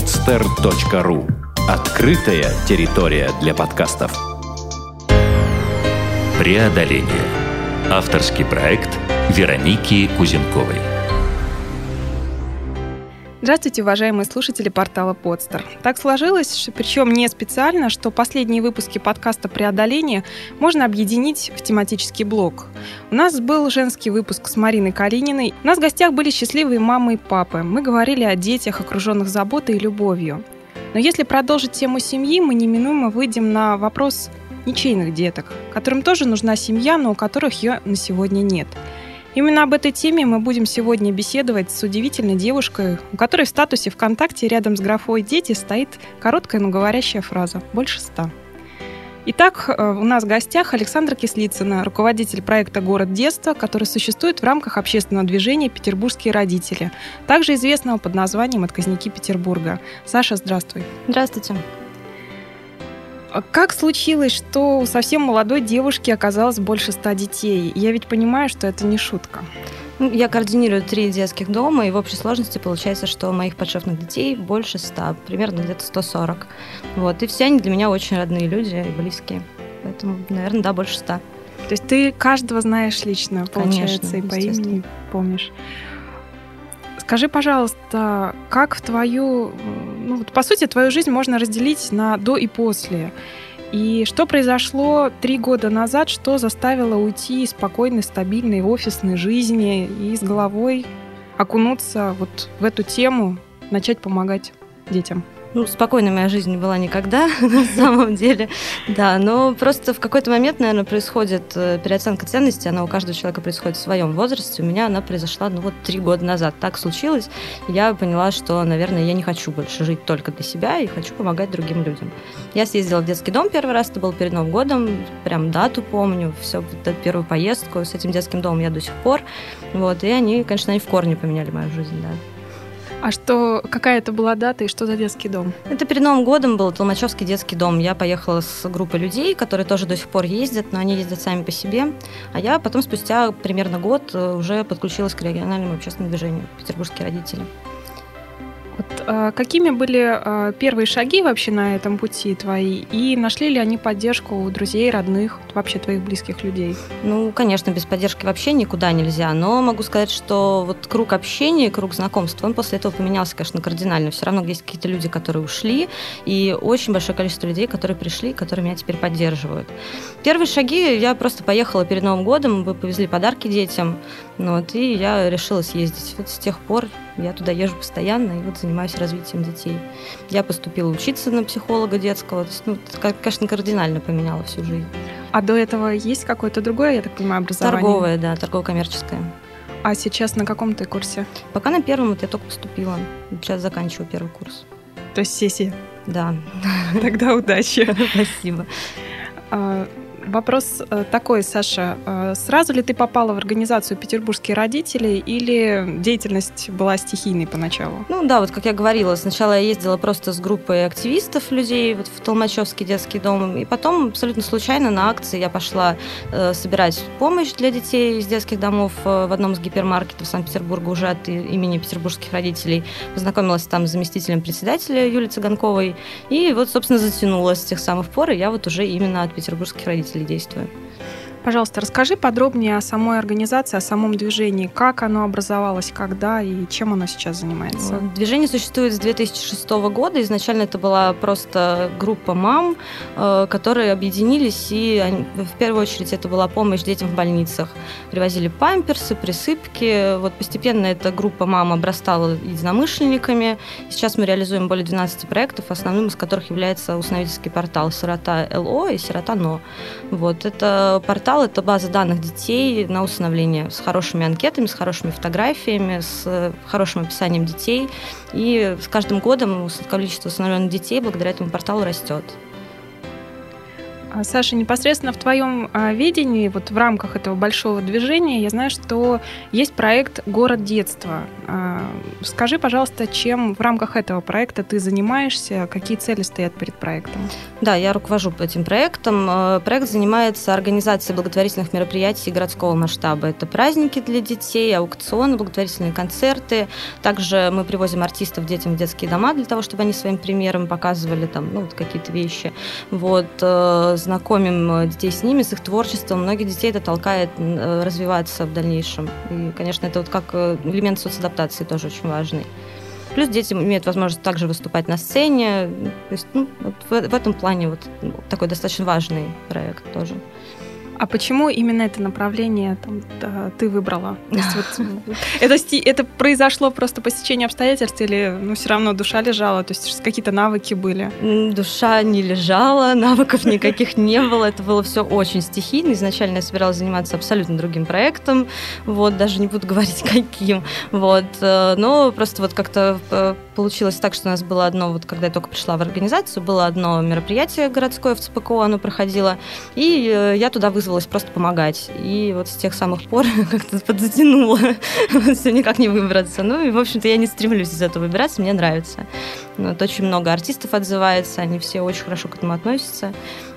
podster.ru Открытая территория для подкастов. Преодоление. Авторский проект Вероники Кузенковой. Здравствуйте, уважаемые слушатели портала Подстер. Так сложилось, причем не специально, что последние выпуски подкаста «Преодоление» можно объединить в тематический блок. У нас был женский выпуск с Мариной Калининой. У нас в гостях были счастливые мамы и папы. Мы говорили о детях, окруженных заботой и любовью. Но если продолжить тему семьи, мы неминуемо выйдем на вопрос ничейных деток, которым тоже нужна семья, но у которых ее на сегодня нет – Именно об этой теме мы будем сегодня беседовать с удивительной девушкой, у которой в статусе ВКонтакте рядом с графой «Дети» стоит короткая, но говорящая фраза «больше ста». Итак, э, у нас в гостях Александра Кислицына, руководитель проекта «Город детства», который существует в рамках общественного движения «Петербургские родители», также известного под названием «Отказники Петербурга». Саша, здравствуй. Здравствуйте. Как случилось, что у совсем молодой девушки оказалось больше ста детей? Я ведь понимаю, что это не шутка. Ну, я координирую три детских дома, и в общей сложности получается, что моих подшефных детей больше ста, примерно где-то 140. Вот, и все они для меня очень родные люди и близкие. Поэтому, наверное, да, больше ста. То есть ты каждого знаешь лично, получается, Конечно, и по имени помнишь. Скажи, пожалуйста, как в твою, ну, вот, по сути, твою жизнь можно разделить на до и после. И что произошло три года назад, что заставило уйти из спокойной, стабильной офисной жизни и с головой окунуться вот в эту тему, начать помогать детям? Ну, спокойной моя жизнь не была никогда, на самом деле. Да, но просто в какой-то момент, наверное, происходит э, переоценка ценностей, она у каждого человека происходит в своем возрасте. У меня она произошла, ну, вот три года назад. Так случилось. Я поняла, что, наверное, я не хочу больше жить только для себя и хочу помогать другим людям. Я съездила в детский дом первый раз, это был перед Новым годом, прям дату помню, все, вот первую поездку с этим детским домом я до сих пор. Вот, и они, конечно, они в корне поменяли мою жизнь, да. А что, какая это была дата и что за детский дом? Это перед Новым годом был Толмачевский детский дом. Я поехала с группой людей, которые тоже до сих пор ездят, но они ездят сами по себе. А я потом спустя примерно год э, уже подключилась к региональному общественному движению «Петербургские родители». Вот, а, какими были а, первые шаги вообще на этом пути твои? И нашли ли они поддержку у друзей, родных, вообще твоих близких людей? Ну, конечно, без поддержки вообще никуда нельзя. Но могу сказать, что вот круг общения, круг знакомств, он после этого поменялся, конечно, кардинально. Все равно есть какие-то люди, которые ушли, и очень большое количество людей, которые пришли, которые меня теперь поддерживают. Первые шаги я просто поехала перед Новым годом, вы повезли подарки детям, вот, и я решила съездить. Вот с тех пор я туда езжу постоянно и вот занимаюсь развитием детей. Я поступила учиться на психолога детского. То есть, ну, это, конечно, кардинально поменяло всю жизнь. А до этого есть какое-то другое, я так понимаю, образование? Торговое, да, торгово-коммерческое. А сейчас на каком ты курсе? Пока на первом, вот я только поступила. Сейчас заканчиваю первый курс. То есть сессия? Да. Тогда удачи. Спасибо. Вопрос э, такой, Саша. Э, сразу ли ты попала в организацию «Петербургские родители» или деятельность была стихийной поначалу? Ну да, вот как я говорила, сначала я ездила просто с группой активистов людей вот в Толмачевский детский дом, и потом абсолютно случайно на акции я пошла э, собирать помощь для детей из детских домов э, в одном из гипермаркетов Санкт-Петербурга уже от имени петербургских родителей. Познакомилась там с заместителем председателя Юлией Цыганковой, и вот, собственно, затянулась с тех самых пор, и я вот уже именно от петербургских родителей если действую. Пожалуйста, расскажи подробнее о самой организации, о самом движении, как оно образовалось, когда и чем оно сейчас занимается. Движение существует с 2006 года. Изначально это была просто группа мам, э, которые объединились, и в первую очередь это была помощь детям в больницах. Привозили памперсы, присыпки. Вот постепенно эта группа мам обрастала единомышленниками. Сейчас мы реализуем более 12 проектов, основным из которых является установительский портал «Сирота ЛО» и «Сирота НО». Вот, это портал портал – это база данных детей на усыновление с хорошими анкетами, с хорошими фотографиями, с хорошим описанием детей. И с каждым годом количество усыновленных детей благодаря этому порталу растет. А, Саша, непосредственно в твоем а, видении, вот в рамках этого большого движения, я знаю, что есть проект «Город детства». А, скажи, пожалуйста, чем в рамках этого проекта ты занимаешься, какие цели стоят перед проектом? Да, я руковожу этим проектом. Э, проект занимается организацией благотворительных мероприятий городского масштаба. Это праздники для детей, аукционы, благотворительные концерты. Также мы привозим артистов детям в детские дома для того, чтобы они своим примером показывали там, ну, вот какие-то вещи. Вот, э, знакомим детей с ними, с их творчеством. Многих детей это толкает э, развиваться в дальнейшем. И, конечно, это вот как элемент соцадаптации тоже очень важный. Плюс дети имеют возможность также выступать на сцене. То есть ну, вот в, в этом плане вот такой достаточно важный проект тоже. А почему именно это направление там, да, ты выбрала? То есть, вот, это, это произошло просто по стечению обстоятельств или ну, все равно душа лежала? То есть какие-то навыки были? Душа не лежала, навыков никаких не было. Это было все очень стихийно. Изначально я собиралась заниматься абсолютно другим проектом. Вот, даже не буду говорить, каким. Вот. Э, но просто вот как-то э, получилось так, что у нас было одно, вот когда я только пришла в организацию, было одно мероприятие городское в ЦПКО, оно проходило, и э, я туда вызвала вызвалась просто помогать. И вот с тех самых пор как-то подзатянуло. Все никак не выбраться. Ну и, в общем-то, я не стремлюсь из этого выбираться, мне нравится. Вот, очень много артистов отзывается, они все очень хорошо к этому относятся.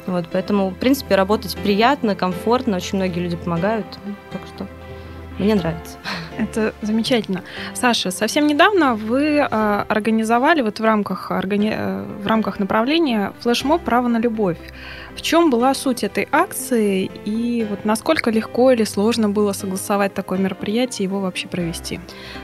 Вот, поэтому, в принципе, работать приятно, комфортно, очень многие люди помогают. Так что мне нравится. Это замечательно. Саша, совсем недавно вы э, организовали вот в рамках, органи... Э, в рамках направления флешмоб «Право на любовь». В чем была суть этой акции и вот насколько легко или сложно было согласовать такое мероприятие и его вообще провести?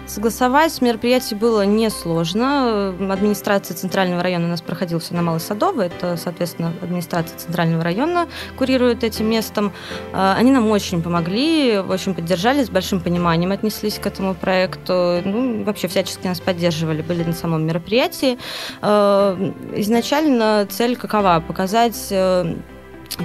Согласовать мероприятие было несложно. Администрация Центрального района у нас проходила все на Малой Садовой. Это, соответственно, администрация Центрального района курирует этим местом. А, они нам очень помогли, очень поддержали, с большим пониманием отнеслись к этому проекту. Ну, вообще всячески нас поддерживали, были на самом мероприятии. А, изначально цель какова? Показать э,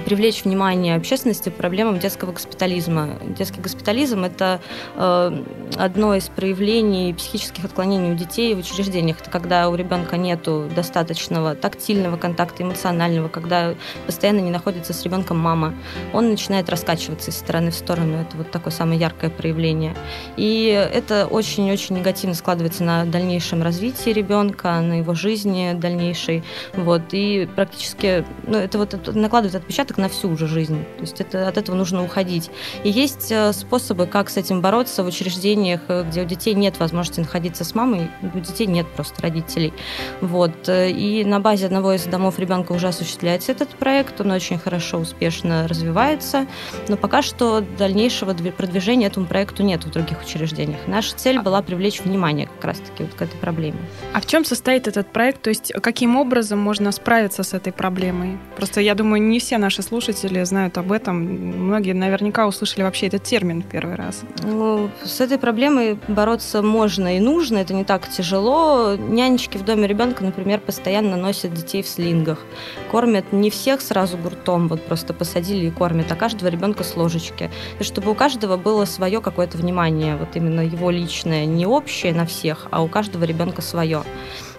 привлечь внимание общественности к проблемам детского госпитализма. Детский госпитализм – это э, одно из проявлений психических отклонений у детей в учреждениях. Это когда у ребенка нет достаточного тактильного контакта, эмоционального, когда постоянно не находится с ребенком мама. Он начинает раскачиваться из стороны в сторону. Это вот такое самое яркое проявление. И это очень-очень негативно складывается на дальнейшем развитии ребенка, на его жизни дальнейшей. Вот. И практически ну, это вот накладывает отпечаток отпечаток на всю уже жизнь. То есть это, от этого нужно уходить. И есть э, способы, как с этим бороться в учреждениях, э, где у детей нет возможности находиться с мамой, у детей нет просто родителей. Вот. И на базе одного из домов ребенка уже осуществляется этот проект, он очень хорошо, успешно развивается, но пока что дальнейшего продвижения этому проекту нет в других учреждениях. Наша цель была привлечь внимание как раз-таки вот к этой проблеме. А в чем состоит этот проект? То есть каким образом можно справиться с этой проблемой? Просто я думаю, не все наши слушатели знают об этом. Многие наверняка услышали вообще этот термин в первый раз. Ну, с этой проблемой бороться можно и нужно, это не так тяжело. Нянечки в доме ребенка, например, постоянно носят детей в слингах. Кормят не всех сразу гуртом, вот просто посадили и кормят, а каждого ребенка с ложечки. И чтобы у каждого было свое какое-то внимание, вот именно его личное, не общее на всех, а у каждого ребенка свое.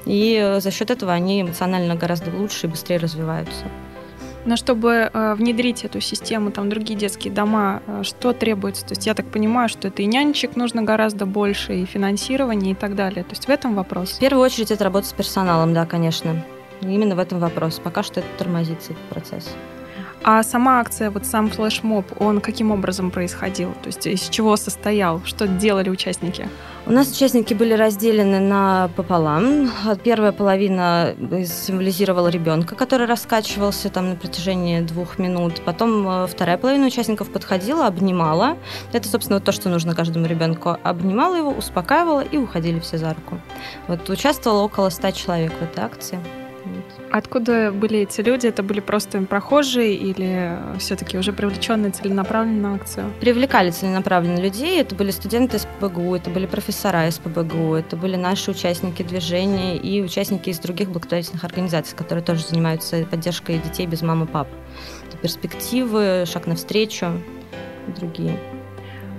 И за счет этого они эмоционально гораздо лучше и быстрее развиваются. Но чтобы э, внедрить эту систему, там другие детские дома, э, что требуется? То есть я так понимаю, что это и нянечек нужно гораздо больше, и финансирование, и так далее. То есть в этом вопрос. В первую очередь это работа с персоналом, да, конечно. Именно в этом вопрос. Пока что это тормозится этот процесс. А сама акция, вот сам флешмоб, он каким образом происходил? То есть из чего состоял? Что делали участники? У нас участники были разделены на пополам. Первая половина символизировала ребенка, который раскачивался там на протяжении двух минут. Потом э, вторая половина участников подходила, обнимала. Это, собственно, то, что нужно каждому ребенку. Обнимала его, успокаивала и уходили все за руку. Вот участвовало около ста человек в этой акции. Откуда были эти люди? Это были просто прохожие или все-таки уже привлеченные целенаправленно на акцию? Привлекали целенаправленно людей. Это были студенты из ПБГУ, это были профессора из ПБГУ, это были наши участники движения и участники из других благотворительных организаций, которые тоже занимаются поддержкой детей без мамы и пап. Это перспективы, шаг навстречу и другие.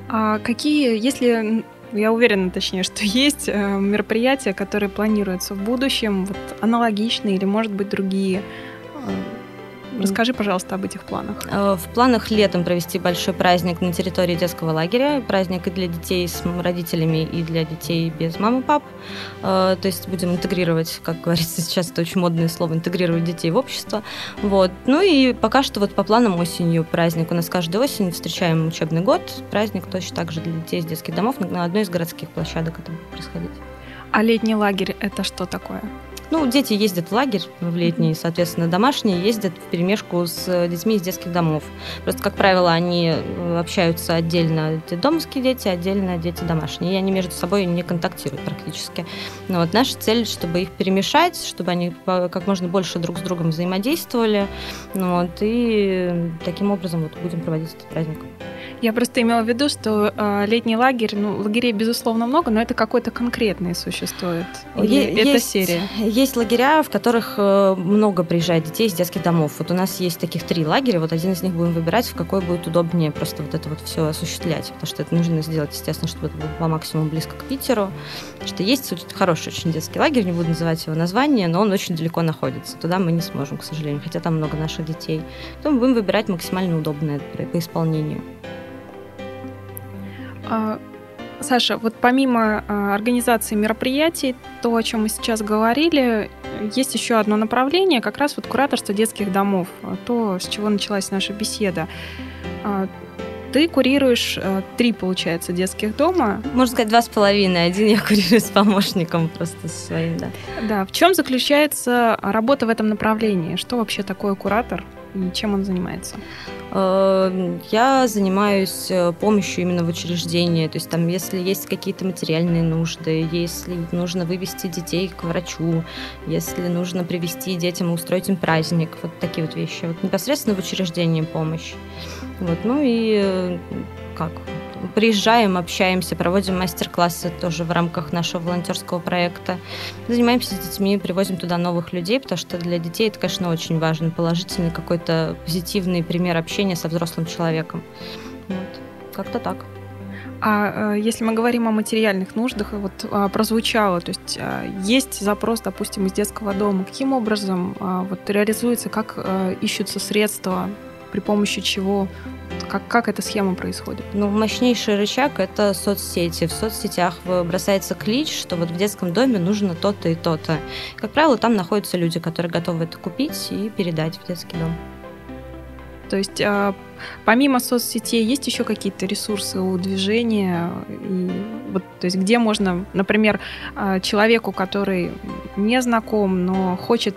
А какие, если я уверена, точнее, что есть э, мероприятия, которые планируются в будущем, вот аналогичные или, может быть, другие. Э, Расскажи, пожалуйста, об этих планах. В планах летом провести большой праздник на территории детского лагеря. Праздник и для детей с родителями, и для детей без мамы и пап. То есть будем интегрировать, как говорится сейчас, это очень модное слово, интегрировать детей в общество. Вот. Ну и пока что вот по планам осенью праздник. У нас каждую осень встречаем учебный год. Праздник точно так же для детей из детских домов на одной из городских площадок это будет происходить. А летний лагерь это что такое? Ну, дети ездят в лагерь в летний, соответственно, домашние ездят в перемешку с детьми из детских домов. Просто, как правило, они э, общаются отдельно, домские дети, отдельно дети домашние, и они между собой не контактируют практически. Но вот наша цель, чтобы их перемешать, чтобы они как можно больше друг с другом взаимодействовали, ну, вот, и таким образом вот будем проводить этот праздник. Я просто имела в виду, что э, летний лагерь, ну, лагерей, безусловно, много, но это какой-то конкретный существует. Или е- это серия? Есть лагеря, в которых э, много приезжает детей из детских домов. Вот у нас есть таких три лагеря, вот один из них будем выбирать, в какой будет удобнее просто вот это вот все осуществлять, потому что это нужно сделать, естественно, чтобы это было по максимуму близко к Питеру. Потому что есть хороший очень детский лагерь, не буду называть его название, но он очень далеко находится. Туда мы не сможем, к сожалению, хотя там много наших детей. Поэтому мы будем выбирать максимально удобное по исполнению. А, Саша, вот помимо а, организации мероприятий, то, о чем мы сейчас говорили, есть еще одно направление, как раз вот кураторство детских домов, то, с чего началась наша беседа. А, ты курируешь три, получается, детских дома. Можно сказать, два с половиной. Один я курирую с помощником просто своим, да. Да. В чем заключается работа в этом направлении? Что вообще такое куратор чем он занимается? Э, я занимаюсь э, помощью именно в учреждении. То есть там, если есть какие-то материальные нужды, если нужно вывести детей к врачу, если нужно привести детям и устроить им праздник, вот такие вот вещи. Вот непосредственно в учреждении помощь. Вот, ну и э, как приезжаем, общаемся, проводим мастер-классы тоже в рамках нашего волонтерского проекта. Занимаемся с детьми, привозим туда новых людей, потому что для детей это, конечно, очень важно, положительный какой-то позитивный пример общения со взрослым человеком. Вот. Как-то так. А э, если мы говорим о материальных нуждах, вот а, прозвучало, то есть а, есть запрос, допустим, из детского дома, каким образом а, вот реализуется, как э, ищутся средства, при помощи чего как, как эта схема происходит? Ну, мощнейший рычаг – это соцсети. В соцсетях бросается клич, что вот в детском доме нужно то-то и то-то. Как правило, там находятся люди, которые готовы это купить и передать в детский дом. То есть а, помимо соцсетей есть еще какие-то ресурсы у движения? И вот, то есть где можно, например, а, человеку, который не знаком, но хочет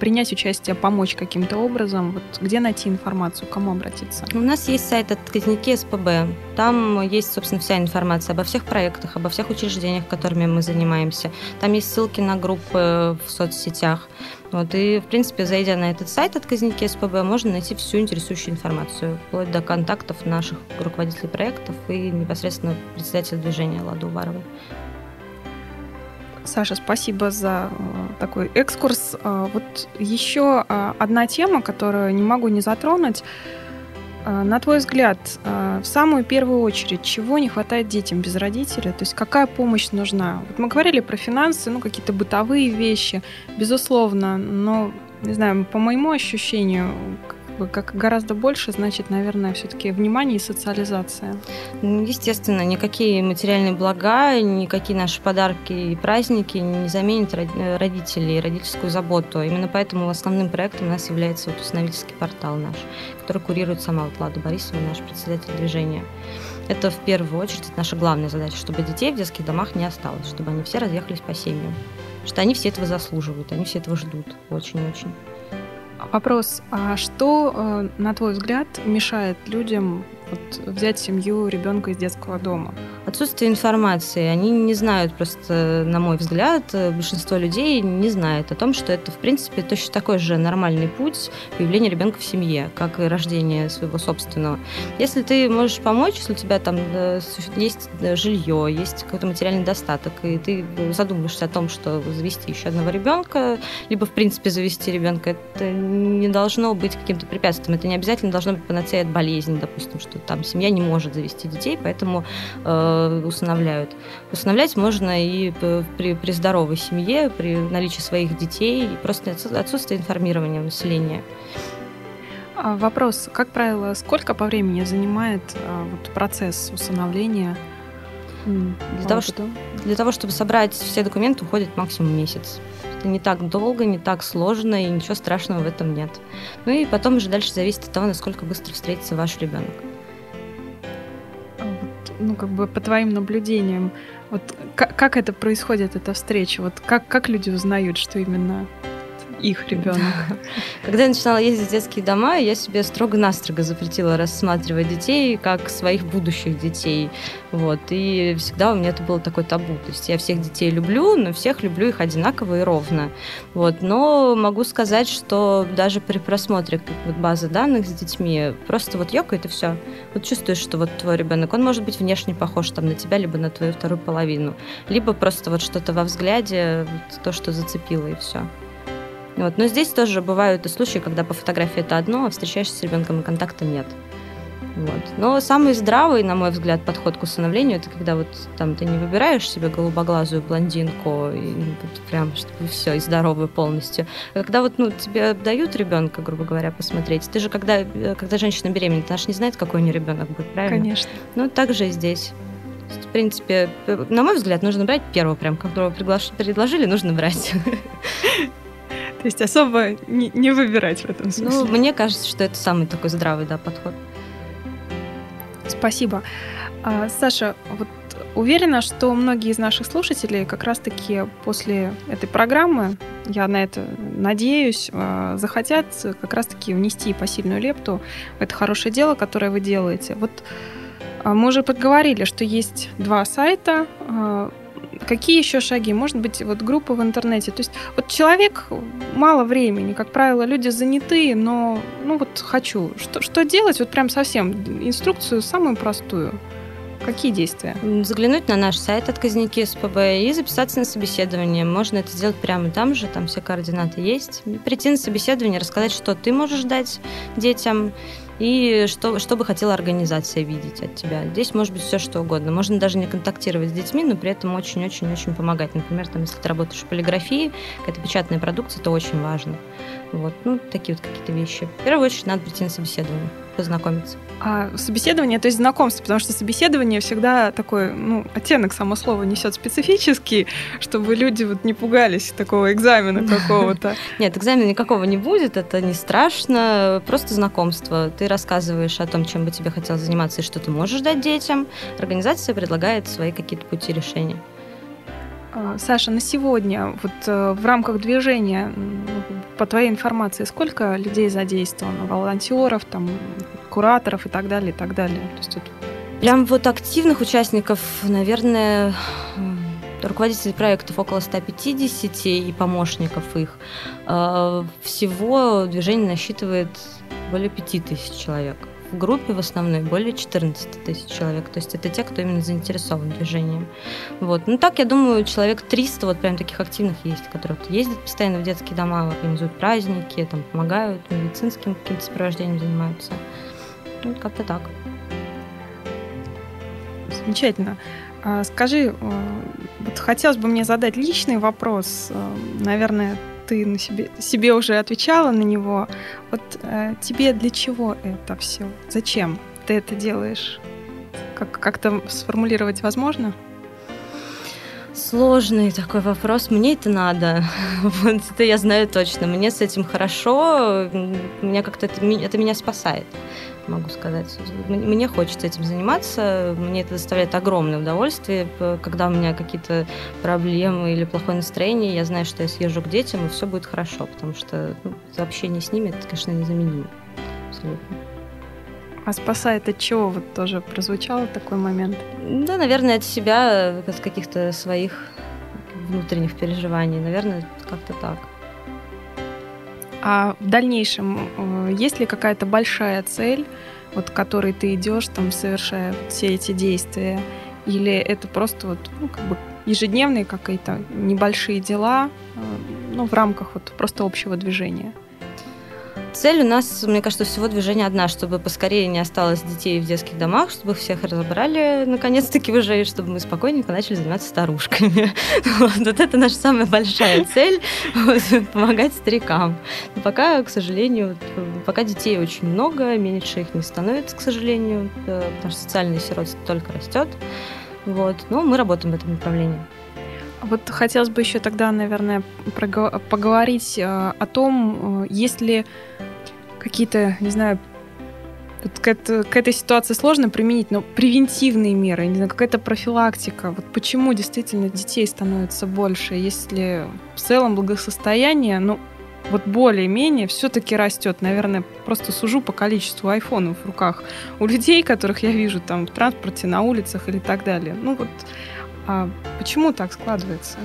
принять участие, помочь каким-то образом, вот где найти информацию, к кому обратиться? У нас есть сайт отказники СПБ. Там есть, собственно, вся информация обо всех проектах, обо всех учреждениях, которыми мы занимаемся. Там есть ссылки на группы в соцсетях. Вот, и, в принципе, зайдя на этот сайт отказники СПБ, можно найти всю интересующую информацию, вплоть до контактов наших руководителей проектов и непосредственно председателя движения Ладу Уваровой. Саша, спасибо за э, такой экскурс. А, вот еще а, одна тема, которую не могу не затронуть. А, на твой взгляд, в самую первую очередь, чего не хватает детям без родителей? То есть какая помощь нужна? Вот мы говорили про финансы, ну какие-то бытовые вещи, безусловно, но, не знаю, по моему ощущению, как гораздо больше, значит, наверное, все-таки внимание и социализация. Ну, естественно, никакие материальные блага, никакие наши подарки и праздники не заменят родителей и родительскую заботу. Именно поэтому основным проектом у нас является вот установительский портал наш, который курирует сама вот Лада Борисова, наш председатель движения. Это в первую очередь наша главная задача, чтобы детей в детских домах не осталось, чтобы они все разъехались по семьям. Что они все этого заслуживают, они все этого ждут очень-очень. Вопрос, а что, э, на твой взгляд, мешает людям вот, взять семью ребенка из детского дома? Отсутствие информации. Они не знают просто, на мой взгляд, большинство людей не знает о том, что это, в принципе, точно такой же нормальный путь появления ребенка в семье, как и рождение своего собственного. Если ты можешь помочь, если у тебя там есть жилье, есть какой-то материальный достаток, и ты задумаешься о том, что завести еще одного ребенка, либо, в принципе, завести ребенка, это не должно быть каким-то препятствием. Это не обязательно должно быть панацея от болезни, допустим, что там семья не может завести детей, поэтому э, усыновляют. Усыновлять можно и при, при здоровой семье, при наличии своих детей, просто отсутствие информирования населения. А вопрос, как правило, сколько по времени занимает а, вот, процесс усыновления? Для того, что, для того, чтобы собрать все документы, уходит максимум месяц. Это не так долго, не так сложно, и ничего страшного в этом нет. Ну и потом уже дальше зависит от того, насколько быстро встретится ваш ребенок. Ну, как бы по твоим наблюдениям, вот как, как это происходит, эта встреча? Вот как, как люди узнают, что именно их ребенок. Когда я начинала ездить в детские дома, я себе строго-настрого запретила рассматривать детей как своих будущих детей. Вот. И всегда у меня это было такой табу. То есть я всех детей люблю, но всех люблю их одинаково и ровно. Вот. Но могу сказать, что даже при просмотре вот базы данных с детьми просто вот ёкает и все. Вот чувствуешь, что вот твой ребенок, он может быть внешне похож там на тебя, либо на твою вторую половину, либо просто вот что-то во взгляде, вот то, что зацепило и все. Вот. Но здесь тоже бывают и случаи, когда по фотографии это одно, а встречаешься с ребенком и контакта нет. Вот. Но самый здравый, на мой взгляд, подход к усыновлению, это когда вот там ты не выбираешь себе голубоглазую блондинку, и вот прям чтобы все, и здоровую полностью. А когда вот ну, тебе дают ребенка, грубо говоря, посмотреть, ты же когда, когда женщина беременна, она же не знает, какой у нее ребенок будет, правильно? Конечно. Ну, так же и здесь. В принципе, на мой взгляд, нужно брать первого, прям, которого предложили, нужно брать. То есть особо не, не выбирать в этом ну, смысле. Ну, мне кажется, что это самый такой здравый да, подход. Спасибо. А, Саша, вот уверена, что многие из наших слушателей как раз-таки после этой программы, я на это надеюсь, а, захотят как раз-таки внести посильную лепту в это хорошее дело, которое вы делаете. Вот а, мы уже подговорили, что есть два сайта, а, Какие еще шаги? Может быть, вот группа в интернете. То есть вот человек мало времени, как правило, люди занятые, но ну вот хочу. Что, что делать? Вот прям совсем инструкцию самую простую. Какие действия? Заглянуть на наш сайт отказники СПБ и записаться на собеседование. Можно это сделать прямо там же, там все координаты есть. Прийти на собеседование, рассказать, что ты можешь дать детям, и что, что бы хотела организация видеть от тебя. Здесь может быть все что угодно. Можно даже не контактировать с детьми, но при этом очень-очень-очень помогать. Например, там, если ты работаешь в полиграфии, какая-то печатная продукция, это очень важно. Вот, ну, такие вот какие-то вещи. В первую очередь надо прийти на собеседование, познакомиться. А собеседование, то есть знакомство, потому что собеседование всегда такой, ну, оттенок само слово несет специфический, чтобы люди вот не пугались такого экзамена какого-то. Нет, экзамена никакого не будет, это не страшно, просто знакомство. Ты рассказываешь о том, чем бы тебе хотелось заниматься и что ты можешь дать детям. Организация предлагает свои какие-то пути решения. А, Саша, на сегодня вот э, в рамках движения, по твоей информации, сколько людей задействовано? Волонтеров, там, кураторов и так далее, и так далее? То есть тут... Прям вот активных участников, наверное, руководителей проектов около 150 и помощников их. А, всего движение насчитывает более 5000 человек в группе в основной более 14 тысяч человек. То есть это те, кто именно заинтересован движением. Вот. Ну так, я думаю, человек 300 вот прям таких активных есть, которые вот ездят постоянно в детские дома, организуют праздники, там помогают, медицинским каким-то сопровождением занимаются. Ну, как-то так. Замечательно. А, скажи, э, вот хотелось бы мне задать личный вопрос. Э, наверное, ты на себе, себе уже отвечала на него. Вот э, тебе для чего это все? Зачем ты это делаешь? Как, как-то сформулировать возможно? Сложный такой вопрос. Мне это надо. Вот это я знаю точно. Мне с этим хорошо. Меня как-то это, это меня спасает могу сказать. Мне хочется этим заниматься, мне это доставляет огромное удовольствие. Когда у меня какие-то проблемы или плохое настроение, я знаю, что я съезжу к детям, и все будет хорошо, потому что ну, общение с ними, это, конечно, незаменимо. Абсолютно. А спасает от чего? Вот тоже прозвучал такой момент. Да, наверное, от себя, от каких-то своих внутренних переживаний. Наверное, как-то так. А в дальнейшем э, есть ли какая-то большая цель, вот к которой ты идешь, там, совершая все эти действия? Или это просто вот, ну, как бы ежедневные какие-то небольшие дела, э, ну, в рамках вот просто общего движения? Цель у нас, мне кажется, всего движения одна, чтобы поскорее не осталось детей в детских домах, чтобы всех разобрали наконец-таки уже, и чтобы мы спокойненько начали заниматься старушками. Вот, вот это наша самая большая цель помогать старикам. Но пока, к сожалению, пока детей очень много, меньше их не становится, к сожалению, э, потому что социальный сиротство только растет. Вот. Но мы работаем в этом направлении. Вот хотелось бы еще тогда, наверное, поговорить э, о том, э, есть ли какие-то, не знаю, вот к, это, к этой ситуации сложно применить, но превентивные меры, не знаю, какая-то профилактика. Вот почему действительно детей становится больше, если в целом благосостояние, ну, вот более-менее все-таки растет. Наверное, просто сужу по количеству айфонов в руках у людей, которых я вижу там в транспорте, на улицах или так далее. Ну вот а почему так складывается?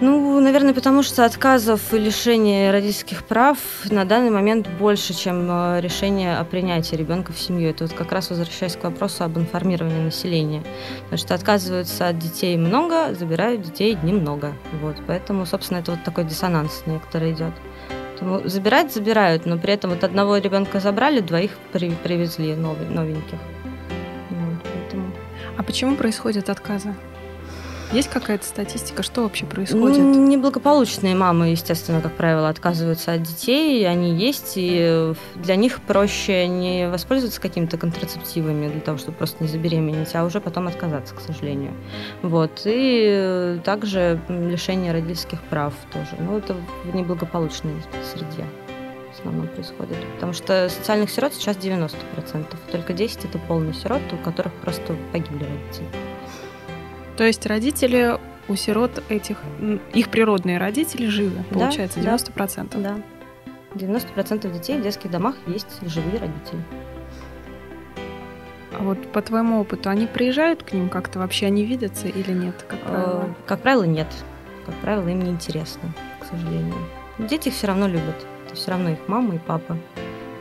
Ну, наверное, потому что отказов и лишения родительских прав на данный момент больше, чем э, решение о принятии ребенка в семью. Это вот как раз возвращаясь к вопросу об информировании населения. Потому что отказываются от детей много, забирают детей немного. Вот, поэтому, собственно, это вот такой диссонанс некоторый идет. Поэтому забирать забирают, но при этом вот одного ребенка забрали, двоих при, привезли новый, новеньких. Вот, поэтому... А почему происходят отказы? Есть какая-то статистика, что вообще происходит? Неблагополучные мамы, естественно, как правило, отказываются от детей, они есть, и для них проще не воспользоваться какими-то контрацептивами для того, чтобы просто не забеременеть, а уже потом отказаться, к сожалению. Вот. И также лишение родительских прав тоже. Ну, это в неблагополучной среде в основном происходит. Потому что социальных сирот сейчас 90%. Только 10% это полные сироты, у которых просто погибли родители. То есть родители у сирот этих, их природные родители живы, получается, да, 90%? Да. 90% детей в детских домах есть живые родители. А вот по твоему опыту, они приезжают к ним как-то вообще, они видятся или нет, как э, правило? Как правило, нет. Как правило, им не интересно, к сожалению. Дети их все равно любят. Это все равно их мама и папа.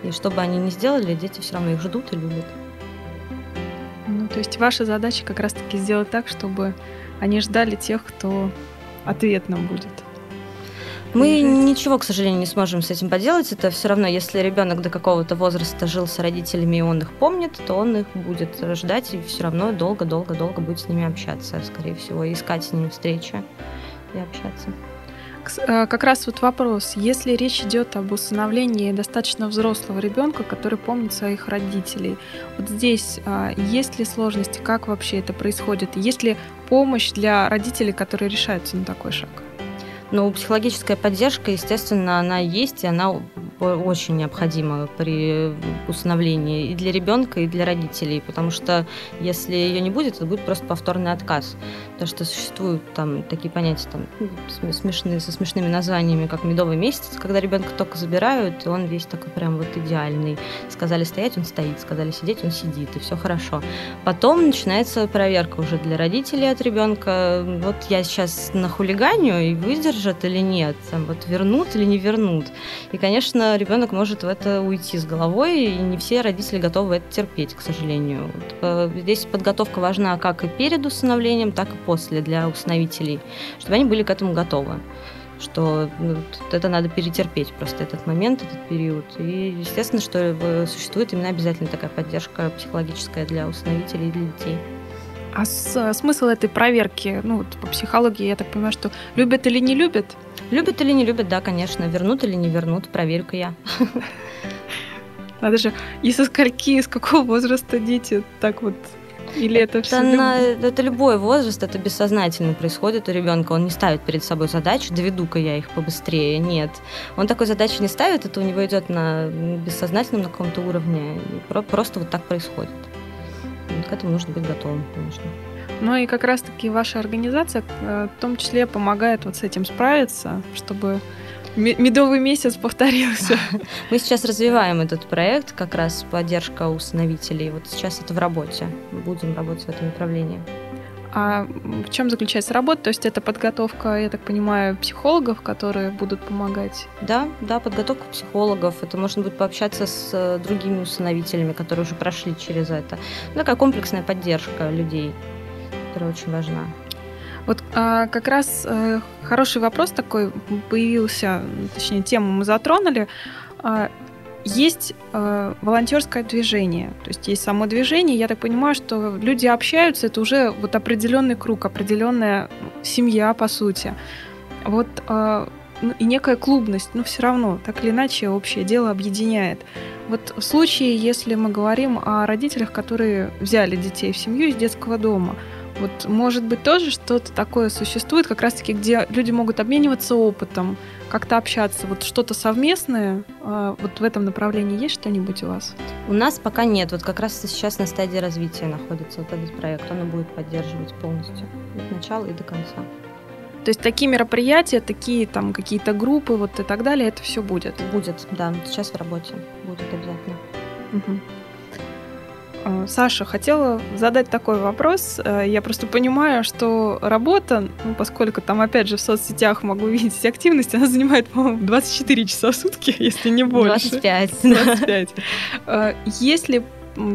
И что бы они ни сделали, дети все равно их ждут и любят. То есть ваша задача как раз-таки сделать так, чтобы они ждали тех, кто ответным будет. Мы ничего, к сожалению, не сможем с этим поделать. Это все равно, если ребенок до какого-то возраста жил с родителями, и он их помнит, то он их будет ждать и все равно долго-долго-долго будет с ними общаться, скорее всего, искать с ними встречи и общаться. Э, как раз вот вопрос, если речь идет об усыновлении достаточно взрослого ребенка, который помнит своих родителей, вот здесь а, есть ли сложности, как вообще это происходит, есть ли помощь для родителей, которые решаются на такой шаг? Ну, психологическая поддержка, естественно, она есть, и она очень необходима при усыновлении и для ребенка, и для родителей, потому что если ее не будет, это будет просто повторный отказ. Потому что существуют там такие понятия там, смешные, со смешными названиями, как медовый месяц, когда ребенка только забирают, и он весь такой прям вот идеальный. Сказали стоять, он стоит, сказали сидеть, он сидит, и все хорошо. Потом начинается проверка уже для родителей от ребенка. Вот я сейчас на хулиганию и выдержат или нет, там, вот вернут или не вернут. И, конечно, ребенок может в это уйти с головой, и не все родители готовы это терпеть, к сожалению. Э, здесь подготовка важна как и перед усыновлением, так и после для усыновителей, чтобы они были к этому готовы что ну, это надо перетерпеть просто этот момент, этот период. И естественно, что э, существует именно обязательно такая поддержка психологическая для усыновителей и для детей. А с, смысл этой проверки, ну вот по психологии, я так понимаю, что любят или не любят? Любят или не любят, да, конечно. Вернут или не вернут, проверю-ка я. Надо же, и со скольки, из какого возраста дети так вот или это, это все на, Это любой возраст, это бессознательно происходит у ребенка. Он не ставит перед собой задачу, доведу-ка я их побыстрее. Нет. Он такой задачи не ставит, это у него идет на бессознательном на каком-то уровне. Просто вот так происходит к этому нужно быть готовым, конечно. Ну и как раз-таки ваша организация э, в том числе помогает вот с этим справиться, чтобы медовый месяц повторился. Мы сейчас развиваем этот проект, как раз поддержка усыновителей. Вот сейчас это в работе. Будем работать в этом направлении. А в чем заключается работа? То есть это подготовка, я так понимаю, психологов, которые будут помогать? Да, да, подготовка психологов. Это можно будет пообщаться с э, другими усыновителями, которые уже прошли через это. Ну, такая комплексная поддержка людей, которая очень важна. Вот а, как раз а, хороший вопрос такой появился, точнее, тему мы затронули. А, есть э, волонтерское движение, то есть есть само движение. Я так понимаю, что люди общаются, это уже вот определенный круг, определенная семья по сути. Вот э, ну, и некая клубность, но все равно, так или иначе, общее дело объединяет. Вот в случае, если мы говорим о родителях, которые взяли детей в семью из детского дома, вот, может быть, тоже что-то такое существует, как раз-таки, где люди могут обмениваться опытом, как-то общаться, вот что-то совместное, а, вот в этом направлении есть что-нибудь у вас? У нас пока нет, вот как раз сейчас на стадии развития находится вот этот проект, он будет поддерживать полностью от начала и до конца. То есть такие мероприятия, такие там какие-то группы вот и так далее, это все будет? Будет, да, сейчас в работе будет обязательно. Угу. Саша, хотела задать такой вопрос. Э, я просто понимаю, что работа, ну, поскольку там, опять же, в соцсетях могу видеть активность, она занимает, по-моему, 24 часа в сутки, если не больше. 25. 25. Если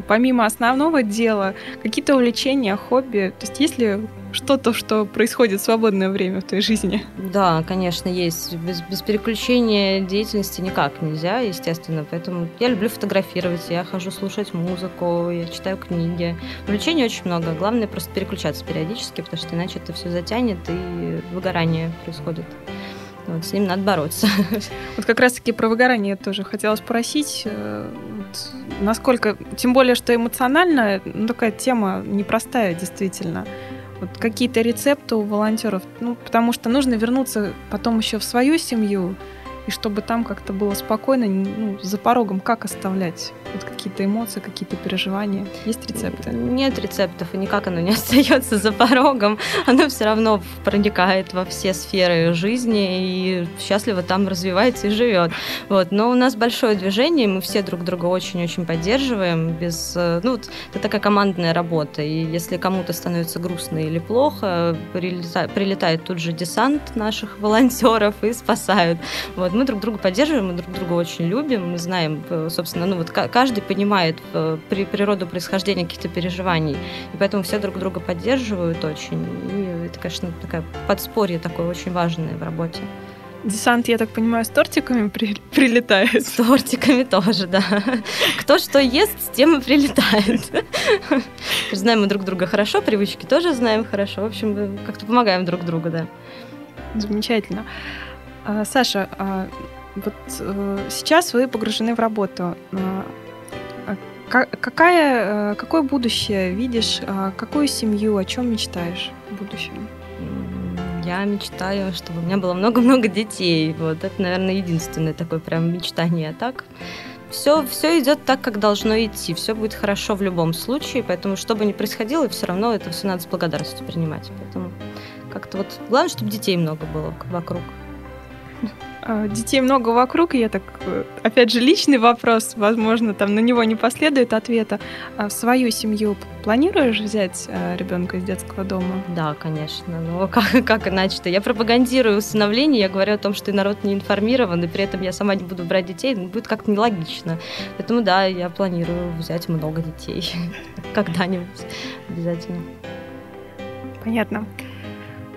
помимо основного дела какие-то увлечения, хобби, то есть есть ли что-то, что происходит в свободное время в твоей жизни? Да, конечно, есть. Без, без переключения деятельности никак нельзя, естественно. Поэтому я люблю фотографировать, я хожу слушать музыку, я читаю книги. Увлечений очень много. Главное просто переключаться периодически, потому что иначе это все затянет и выгорание происходит. Вот, с ним надо бороться. Вот как раз-таки про выгорание тоже хотела спросить. Э, вот, насколько, тем более, что эмоционально, ну, такая тема непростая, действительно. Вот какие-то рецепты у волонтеров, ну, потому что нужно вернуться потом еще в свою семью, и чтобы там как-то было спокойно, ну, за порогом, как оставлять вот какие-то эмоции, какие-то переживания? Есть рецепты? Нет рецептов, и никак оно не остается за порогом. Оно все равно проникает во все сферы жизни и счастливо там развивается и живет. Вот. Но у нас большое движение, мы все друг друга очень-очень поддерживаем. Без, э, ну, вот, это такая командная работа. И если кому-то становится грустно или плохо, прилетает, прилетает тут же десант наших волонтеров и спасают. Вот мы друг друга поддерживаем, мы друг друга очень любим, мы знаем, э, собственно, ну вот каждый понимает э, при природу происхождения каких-то переживаний, и поэтому все друг друга поддерживают очень, и это, конечно, такая подспорье такое очень важное в работе. Десант, я так понимаю, с тортиками при, прилетает? С тортиками тоже, да. Кто что ест, с тем и прилетает. Знаем мы друг друга хорошо, привычки тоже знаем хорошо. В общем, как-то помогаем друг другу, да. Замечательно. А, Саша, а, вот э, сейчас вы погружены в работу. А, какая, э, какое будущее видишь? Какую семью, о чем мечтаешь в будущем? Я мечтаю, чтобы у меня было много-много детей. Вот это, наверное, единственное такое прям мечтание. А так все, все идет так, как должно идти. Все будет хорошо в любом случае. Поэтому, что бы ни происходило, все равно это все надо с благодарностью принимать. Поэтому как-то вот главное, чтобы детей много было вокруг. А, детей много вокруг, и я так, э, опять же, личный вопрос, возможно, там на него не последует ответа. А в свою семью планируешь взять э, ребенка из детского дома? Да, конечно. Но как, как иначе-то? Я пропагандирую усыновление, я говорю о том, что и народ не информирован, и при этом я сама не буду брать детей, ну, будет как-то нелогично. Поэтому да, я планирую взять много детей когда-нибудь обязательно. Понятно.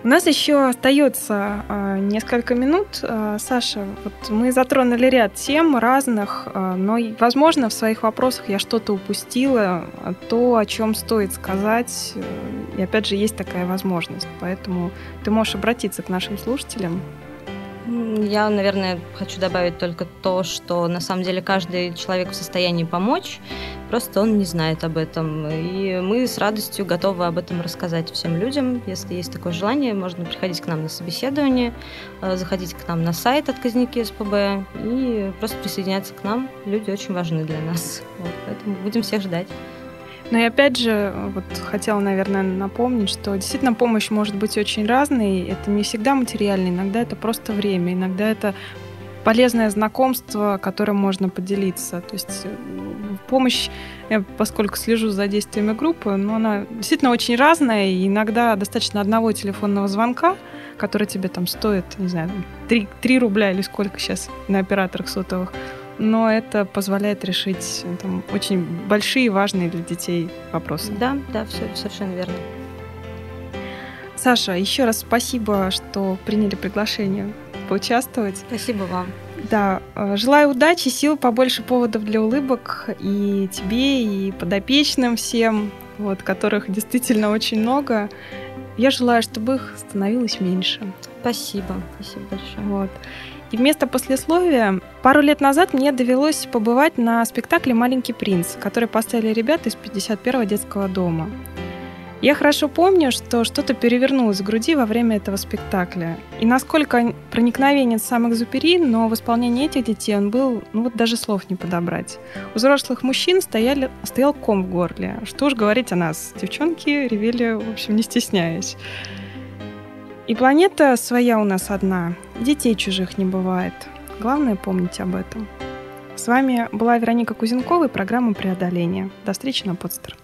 У нас еще остается э, несколько минут. Э, Саша, вот мы затронули ряд тем разных, э, но, возможно, в своих вопросах я что-то упустила, то, о чем стоит сказать. И опять же, есть такая возможность. Поэтому ты можешь обратиться к нашим слушателям. Я, наверное, хочу добавить только то, что на самом деле каждый человек в состоянии помочь, просто он не знает об этом. И мы с радостью готовы об этом рассказать всем людям. Если есть такое желание, можно приходить к нам на собеседование, э, заходить к нам на сайт отказники СПБ и просто присоединяться к нам. Люди очень важны для нас. Вот, поэтому будем всех ждать. Но и опять же, вот хотела, наверное, напомнить, что действительно помощь может быть очень разной. Это не всегда материально, иногда это просто время, иногда это полезное знакомство, которым можно поделиться. То есть э, помощь, я, поскольку слежу за действиями группы, но она действительно очень разная, и иногда достаточно одного телефонного звонка, который тебе там стоит, не знаю, 3, 3 рубля или сколько сейчас на операторах сотовых, но это позволяет решить э, там, очень большие важные для детей вопросы. Да, да, все совершенно верно. Саша, еще раз спасибо, что приняли приглашение поучаствовать. Спасибо вам. Да, э, желаю удачи, сил, побольше поводов для улыбок и тебе, и подопечным всем, вот, которых действительно очень много. Я желаю, чтобы их становилось меньше. Спасибо, спасибо большое. Вот. И вместо послесловия пару лет назад мне довелось побывать на спектакле «Маленький принц», который поставили ребята из 51-го детского дома. Я хорошо помню, что что-то перевернулось в груди во время этого спектакля. И насколько проникновенен сам Экзупери, но в исполнении этих детей он был, ну вот даже слов не подобрать. У взрослых мужчин стояли, стоял ком в горле. Что уж говорить о нас. Девчонки ревели, в общем, не стесняясь. И планета своя у нас одна. Детей чужих не бывает. Главное помнить об этом. С вами была Вероника Кузенкова и программа «Преодоление». До встречи на подстер.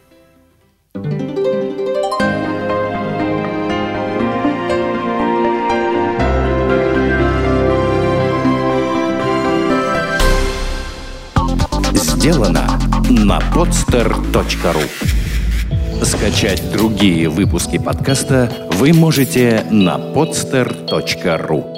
Сделано на podster.ru Скачать другие выпуски подкаста вы можете на podster.ru